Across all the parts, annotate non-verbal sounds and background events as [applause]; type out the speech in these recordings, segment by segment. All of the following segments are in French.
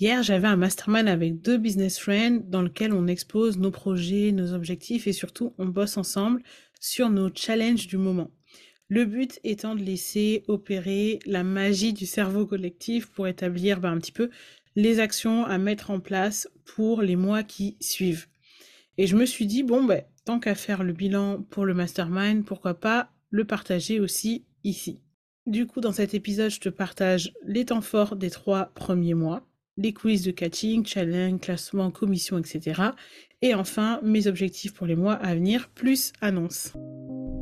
Hier, j'avais un mastermind avec deux business friends dans lequel on expose nos projets, nos objectifs et surtout on bosse ensemble sur nos challenges du moment. Le but étant de laisser opérer la magie du cerveau collectif pour établir ben, un petit peu les actions à mettre en place pour les mois qui suivent. Et je me suis dit, bon, ben, tant qu'à faire le bilan pour le mastermind, pourquoi pas le partager aussi ici. Du coup, dans cet épisode, je te partage les temps forts des trois premiers mois, les coulisses de catching, challenge, classement, commission, etc. Et enfin, mes objectifs pour les mois à venir, plus annonce.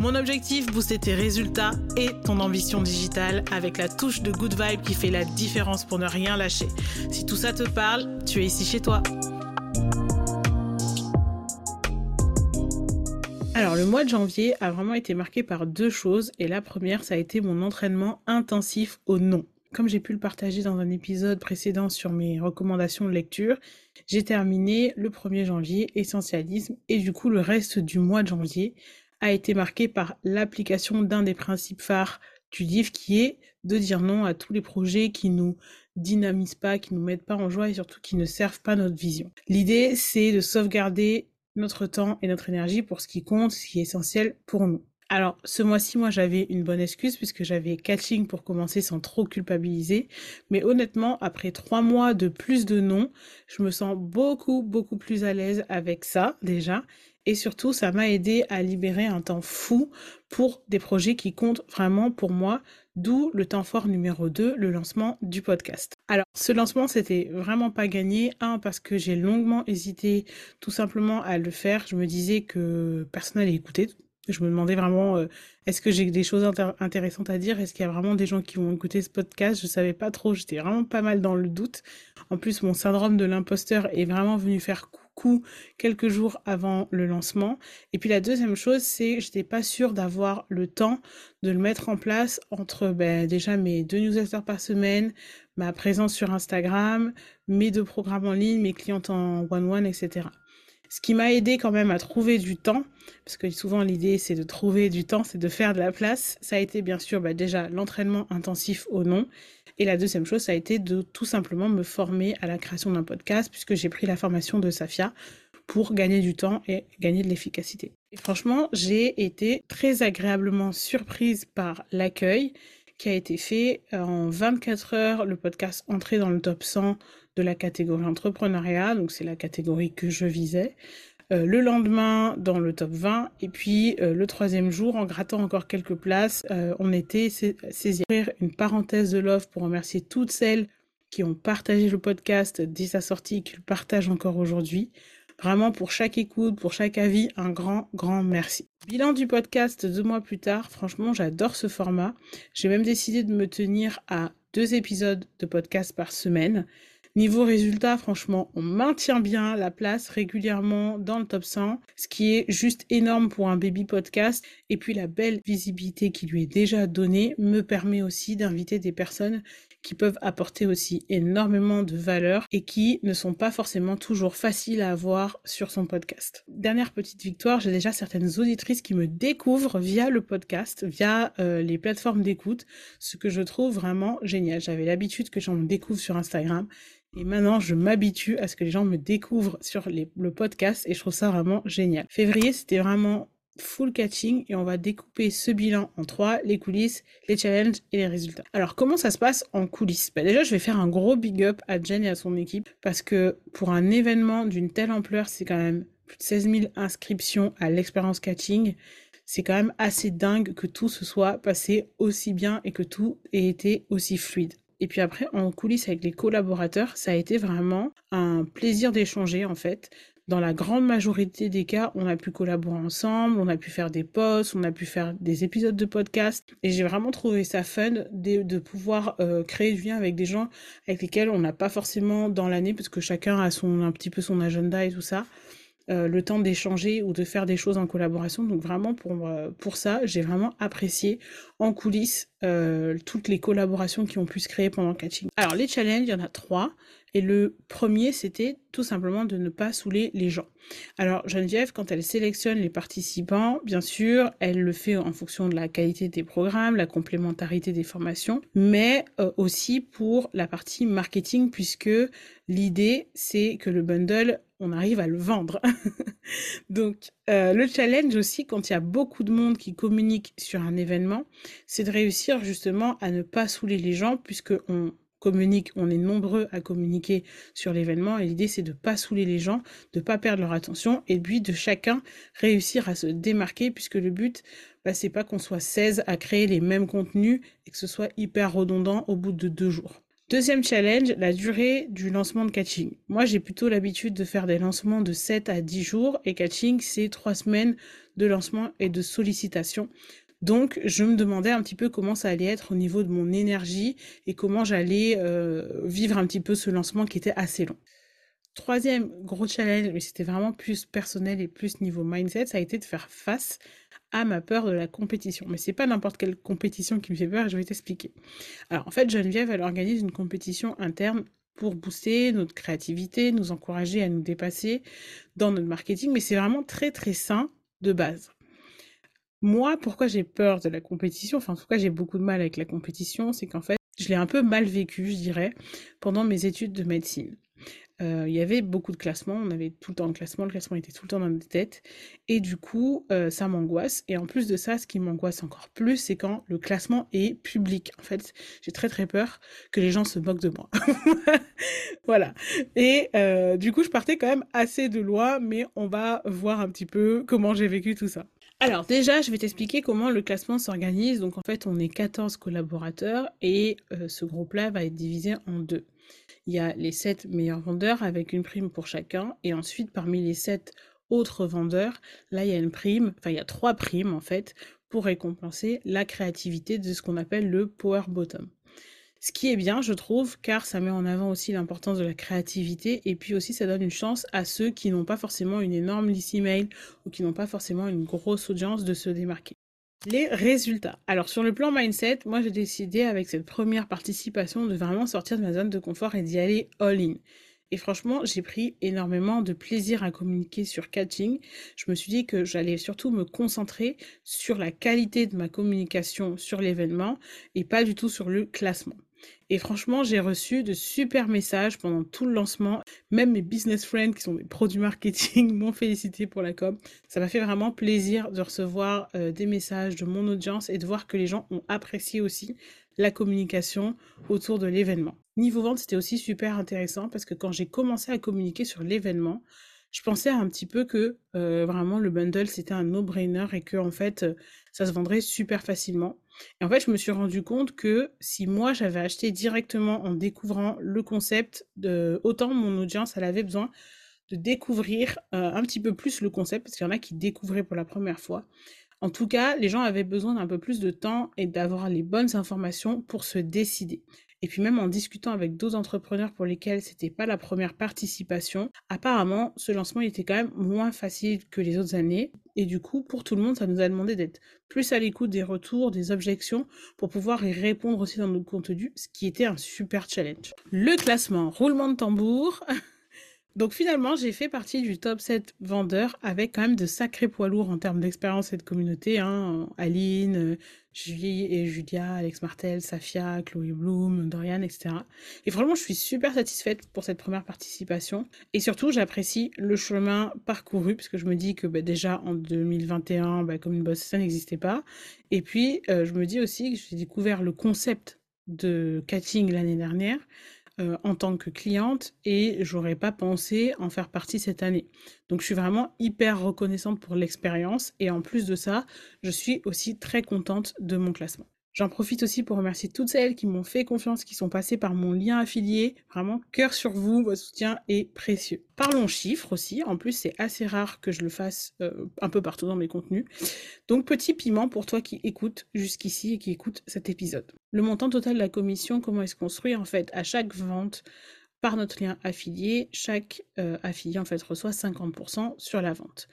Mon objectif, booster tes résultats et ton ambition digitale avec la touche de good vibe qui fait la différence pour ne rien lâcher. Si tout ça te parle, tu es ici chez toi. Alors le mois de janvier a vraiment été marqué par deux choses et la première ça a été mon entraînement intensif au nom. Comme j'ai pu le partager dans un épisode précédent sur mes recommandations de lecture, j'ai terminé le 1er janvier Essentialisme et du coup le reste du mois de janvier a été marqué par l'application d'un des principes phares du livre qui est de dire non à tous les projets qui nous dynamisent pas, qui nous mettent pas en joie et surtout qui ne servent pas notre vision. L'idée, c'est de sauvegarder notre temps et notre énergie pour ce qui compte, ce qui est essentiel pour nous. Alors, ce mois-ci, moi, j'avais une bonne excuse puisque j'avais catching pour commencer sans trop culpabiliser. Mais honnêtement, après trois mois de plus de non, je me sens beaucoup, beaucoup plus à l'aise avec ça, déjà. Et surtout, ça m'a aidé à libérer un temps fou pour des projets qui comptent vraiment pour moi, d'où le temps fort numéro 2, le lancement du podcast. Alors, ce lancement, c'était vraiment pas gagné. Un, parce que j'ai longuement hésité tout simplement à le faire. Je me disais que personne n'allait écouter. Je me demandais vraiment, euh, est-ce que j'ai des choses intéressantes à dire? Est-ce qu'il y a vraiment des gens qui vont écouter ce podcast? Je savais pas trop, j'étais vraiment pas mal dans le doute. En plus, mon syndrome de l'imposteur est vraiment venu faire quelques jours avant le lancement. Et puis la deuxième chose, c'est j'étais pas sûre d'avoir le temps de le mettre en place entre ben, déjà mes deux newsletters par semaine, ma présence sur Instagram, mes deux programmes en ligne, mes clientes en one-one, etc. Ce qui m'a aidé quand même à trouver du temps, parce que souvent l'idée c'est de trouver du temps, c'est de faire de la place. Ça a été bien sûr bah, déjà l'entraînement intensif au nom. Et la deuxième chose, ça a été de tout simplement me former à la création d'un podcast, puisque j'ai pris la formation de Safia pour gagner du temps et gagner de l'efficacité. Et franchement, j'ai été très agréablement surprise par l'accueil qui a été fait en 24 heures. Le podcast entré dans le top 100 de la catégorie entrepreneuriat, donc c'est la catégorie que je visais. Euh, le lendemain dans le top 20 et puis euh, le troisième jour en grattant encore quelques places euh, on était saisi. Une parenthèse de love pour remercier toutes celles qui ont partagé le podcast dès sa sortie et qui le partagent encore aujourd'hui. Vraiment pour chaque écoute pour chaque avis un grand grand merci. Bilan du podcast deux mois plus tard franchement j'adore ce format. J'ai même décidé de me tenir à deux épisodes de podcast par semaine Niveau résultat, franchement, on maintient bien la place régulièrement dans le top 100, ce qui est juste énorme pour un baby podcast. Et puis la belle visibilité qui lui est déjà donnée me permet aussi d'inviter des personnes qui peuvent apporter aussi énormément de valeur et qui ne sont pas forcément toujours faciles à avoir sur son podcast. Dernière petite victoire, j'ai déjà certaines auditrices qui me découvrent via le podcast, via euh, les plateformes d'écoute, ce que je trouve vraiment génial. J'avais l'habitude que j'en découvre sur Instagram et maintenant, je m'habitue à ce que les gens me découvrent sur le podcast et je trouve ça vraiment génial. Février, c'était vraiment full catching et on va découper ce bilan en trois, les coulisses, les challenges et les résultats. Alors comment ça se passe en coulisses? Bah Déjà je vais faire un gros big up à Jen et à son équipe parce que pour un événement d'une telle ampleur, c'est quand même plus de 16 000 inscriptions à l'expérience catching. C'est quand même assez dingue que tout se soit passé aussi bien et que tout ait été aussi fluide. Et puis après, en coulisses avec les collaborateurs, ça a été vraiment un plaisir d'échanger en fait. Dans la grande majorité des cas, on a pu collaborer ensemble, on a pu faire des posts, on a pu faire des épisodes de podcast. Et j'ai vraiment trouvé ça fun de, pouvoir euh, créer du lien avec des gens avec lesquels on n'a pas forcément dans l'année, parce que chacun a son, un petit peu son agenda et tout ça. euh, le temps d'échanger ou de faire des choses en collaboration. Donc vraiment pour, euh, pour ça, j'ai vraiment apprécié en coulisses toutes les collaborations qui ont pu se créer pendant le catching. Alors les challenges, il y en a trois. Et le premier, c'était tout simplement de ne pas saouler les gens. Alors Geneviève, quand elle sélectionne les participants, bien sûr, elle le fait en fonction de la qualité des programmes, la complémentarité des formations, mais aussi pour la partie marketing, puisque l'idée, c'est que le bundle on arrive à le vendre. [laughs] Donc, euh, le challenge aussi, quand il y a beaucoup de monde qui communique sur un événement, c'est de réussir justement à ne pas saouler les gens, puisque on communique, on est nombreux à communiquer sur l'événement, et l'idée c'est de pas saouler les gens, de pas perdre leur attention, et puis de chacun réussir à se démarquer, puisque le but, bah, c'est pas qu'on soit 16 à créer les mêmes contenus et que ce soit hyper redondant au bout de deux jours. Deuxième challenge, la durée du lancement de Catching. Moi, j'ai plutôt l'habitude de faire des lancements de 7 à 10 jours et Catching, c'est 3 semaines de lancement et de sollicitation. Donc, je me demandais un petit peu comment ça allait être au niveau de mon énergie et comment j'allais euh, vivre un petit peu ce lancement qui était assez long. Troisième gros challenge, mais c'était vraiment plus personnel et plus niveau mindset, ça a été de faire face à ma peur de la compétition. Mais c'est pas n'importe quelle compétition qui me fait peur, je vais t'expliquer. Alors en fait, Geneviève, elle organise une compétition interne pour booster notre créativité, nous encourager à nous dépasser dans notre marketing, mais c'est vraiment très très sain de base. Moi, pourquoi j'ai peur de la compétition, enfin en tout j'ai beaucoup de mal avec la compétition, c'est qu'en fait, je l'ai un peu mal vécu, je dirais, pendant mes études de médecine. Euh, il y avait beaucoup de classements, on avait tout le temps le classement, le classement était tout le temps dans notre tête, et du coup, euh, ça m'angoisse. Et en plus de ça, ce qui m'angoisse encore plus, c'est quand le classement est public. En fait, j'ai très très peur que les gens se moquent de moi. [laughs] voilà. Et euh, du coup, je partais quand même assez de loin, mais on va voir un petit peu comment j'ai vécu tout ça. Alors déjà, je vais t'expliquer comment le classement s'organise. Donc en fait, on est 14 collaborateurs et ce groupe-là va être divisé en deux il y a les 7 meilleurs vendeurs avec une prime pour chacun. Et ensuite, parmi les 7 autres vendeurs, là, il y a une prime, enfin, il y a trois primes en fait, pour récompenser la créativité de ce qu'on appelle le power bottom. Ce qui est bien, je trouve, car ça met en avant aussi l'importance de la créativité et puis aussi ça donne une chance à ceux qui n'ont pas forcément une énorme liste email ou qui n'ont pas forcément une grosse audience de se démarquer. Les résultats. Alors sur le plan mindset, moi j'ai décidé avec cette première participation de vraiment sortir de ma zone de confort et d'y aller all-in. Et franchement, j'ai pris énormément de plaisir à communiquer sur catching. Je me suis dit que j'allais surtout me concentrer sur la qualité de ma communication sur l'événement et pas du tout sur le classement. Et franchement, j'ai reçu de super messages pendant tout le lancement. Même mes business friends qui sont des produits marketing [laughs] m'ont félicité pour la com. Ça m'a fait vraiment plaisir de recevoir euh, des messages de mon audience et de voir que les gens ont apprécié aussi la communication autour de l'événement. Niveau vente, c'était aussi super intéressant parce que quand j'ai commencé à communiquer sur l'événement, je pensais un petit peu que euh, vraiment le bundle c'était un no-brainer et que en fait euh, ça se vendrait super facilement. Et en fait, je me suis rendu compte que si moi j'avais acheté directement en découvrant le concept, autant mon audience elle avait besoin de découvrir euh, un petit peu plus le concept parce qu'il y en a qui découvraient pour la première fois. En tout cas, les gens avaient besoin d'un peu plus de temps et d'avoir les bonnes informations pour se décider. Et puis même en discutant avec d'autres entrepreneurs pour lesquels c'était pas la première participation, apparemment ce lancement était quand même moins facile que les autres années. Et du coup, pour tout le monde, ça nous a demandé d'être plus à l'écoute des retours, des objections, pour pouvoir y répondre aussi dans notre contenu, ce qui était un super challenge. Le classement, roulement de tambour. [laughs] Donc finalement, j'ai fait partie du top 7 vendeurs avec quand même de sacrés poids lourds en termes d'expérience et de communauté. Hein. Aline, euh, Julie et Julia, Alex Martel, Safia, Chloé Bloom, Dorian, etc. Et franchement, je suis super satisfaite pour cette première participation. Et surtout, j'apprécie le chemin parcouru, parce que je me dis que bah, déjà en 2021, bah, comme une boss, ça n'existait pas. Et puis, euh, je me dis aussi que j'ai découvert le concept de catching l'année dernière euh, en tant que cliente et j'aurais pas pensé en faire partie cette année. Donc je suis vraiment hyper reconnaissante pour l'expérience et en plus de ça, je suis aussi très contente de mon classement. J'en profite aussi pour remercier toutes celles qui m'ont fait confiance, qui sont passées par mon lien affilié. Vraiment, cœur sur vous, votre soutien est précieux. Parlons chiffres aussi. En plus, c'est assez rare que je le fasse euh, un peu partout dans mes contenus. Donc, petit piment pour toi qui écoutes jusqu'ici et qui écoute cet épisode. Le montant total de la commission, comment est-ce construit? En fait, à chaque vente, par notre lien affilié. Chaque euh, affilié en fait reçoit 50% sur la vente.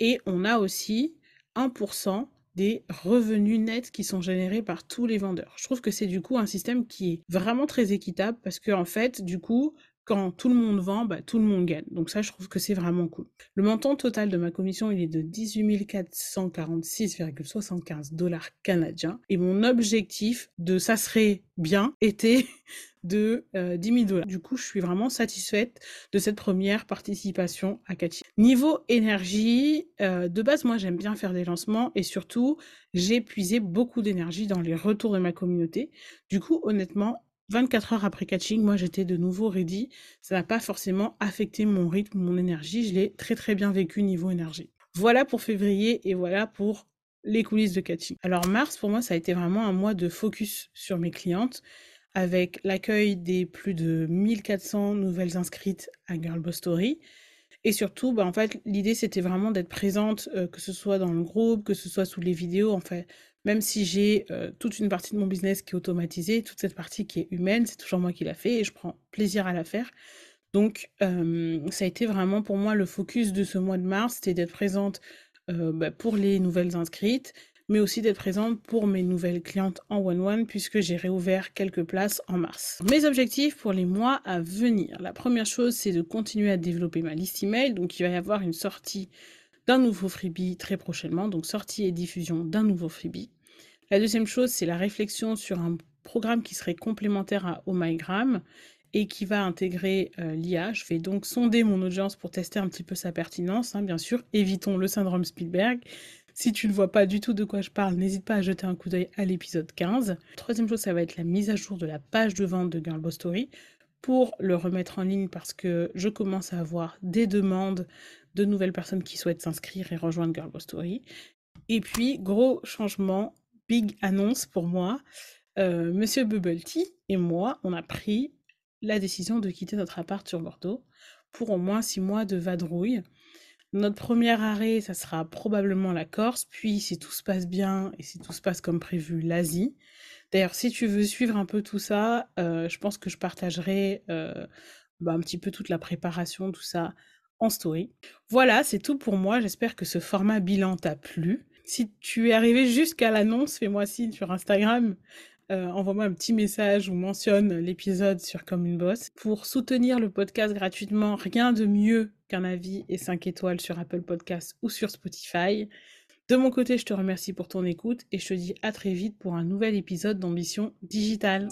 Et on a aussi 1% des revenus nets qui sont générés par tous les vendeurs. Je trouve que c'est du coup un système qui est vraiment très équitable parce que en fait, du coup, quand tout le monde vend, bah, tout le monde gagne. Donc ça, je trouve que c'est vraiment cool. Le montant total de ma commission, est de 18 446,75 dollars canadiens. Et mon objectif de ça serait bien était [laughs] de 10 euh, 000 dollars. Du coup, je suis vraiment satisfaite de cette première participation à Cathy. Niveau énergie, euh, de base, moi, j'aime bien faire des lancements et surtout, j'ai puisé beaucoup d'énergie dans les retours de ma communauté. Du coup, honnêtement, 24 heures après catching, moi j'étais de nouveau ready. Ça n'a pas forcément affecté mon rythme, mon énergie. Je l'ai très très bien vécu niveau énergie. Voilà pour février et voilà pour les coulisses de catching. Alors mars, pour moi, ça a été vraiment un mois de focus sur mes clientes avec l'accueil des plus de 1400 nouvelles inscrites à Girl Boss Story. Et surtout, bah, en fait, l'idée c'était vraiment d'être présente, euh, que ce soit dans le groupe, que ce soit sous les vidéos, en fait, même si j'ai euh, toute une partie de mon business qui est automatisée, toute cette partie qui est humaine, c'est toujours moi qui la fais et je prends plaisir à la faire. Donc, euh, ça a été vraiment pour moi le focus de ce mois de mars, c'était d'être présente bah, pour les nouvelles inscrites, mais aussi d'être présente pour mes nouvelles clientes en one-one, puisque j'ai réouvert quelques places en mars. Mes objectifs pour les mois à venir. La première chose, c'est de continuer à développer ma liste email. Donc, il va y avoir une sortie d'un nouveau freebie très prochainement, donc sortie et diffusion d'un nouveau freebie. La deuxième chose, c'est la réflexion sur un programme qui serait complémentaire à OmyGram et qui va intégrer euh, l'IA. Je vais donc sonder mon audience pour tester un petit peu sa pertinence, hein, bien sûr. Évitons le syndrome Spielberg. Si tu ne vois pas du tout de quoi je parle, n'hésite pas à jeter un coup d'œil à l'épisode 15. Troisième chose, ça va être la mise à jour de la page de vente de Girl Boss Story pour le remettre en ligne parce que je commence à avoir des demandes de nouvelles personnes qui souhaitent s'inscrire et rejoindre Girl Boss Story. Et puis, gros changement, big annonce pour moi. Euh, Monsieur Bubble et moi, on a pris la décision de quitter notre appart sur Bordeaux pour au moins six mois de vadrouille. Notre premier arrêt, ça sera probablement la Corse, puis si tout se passe bien et si tout se passe comme prévu, l'Asie. D'ailleurs, si tu veux suivre un peu tout ça, euh, je pense que je partagerai euh, bah, un petit peu toute la préparation, tout ça en story. Voilà, c'est tout pour moi. J'espère que ce format bilan t'a plu. Si tu es arrivé jusqu'à l'annonce, fais-moi signe sur Instagram. Euh, envoie-moi un petit message ou mentionne l'épisode sur Comme une Boss. Pour soutenir le podcast gratuitement, rien de mieux qu'un avis et 5 étoiles sur Apple Podcasts ou sur Spotify. De mon côté, je te remercie pour ton écoute et je te dis à très vite pour un nouvel épisode d'Ambition Digitale.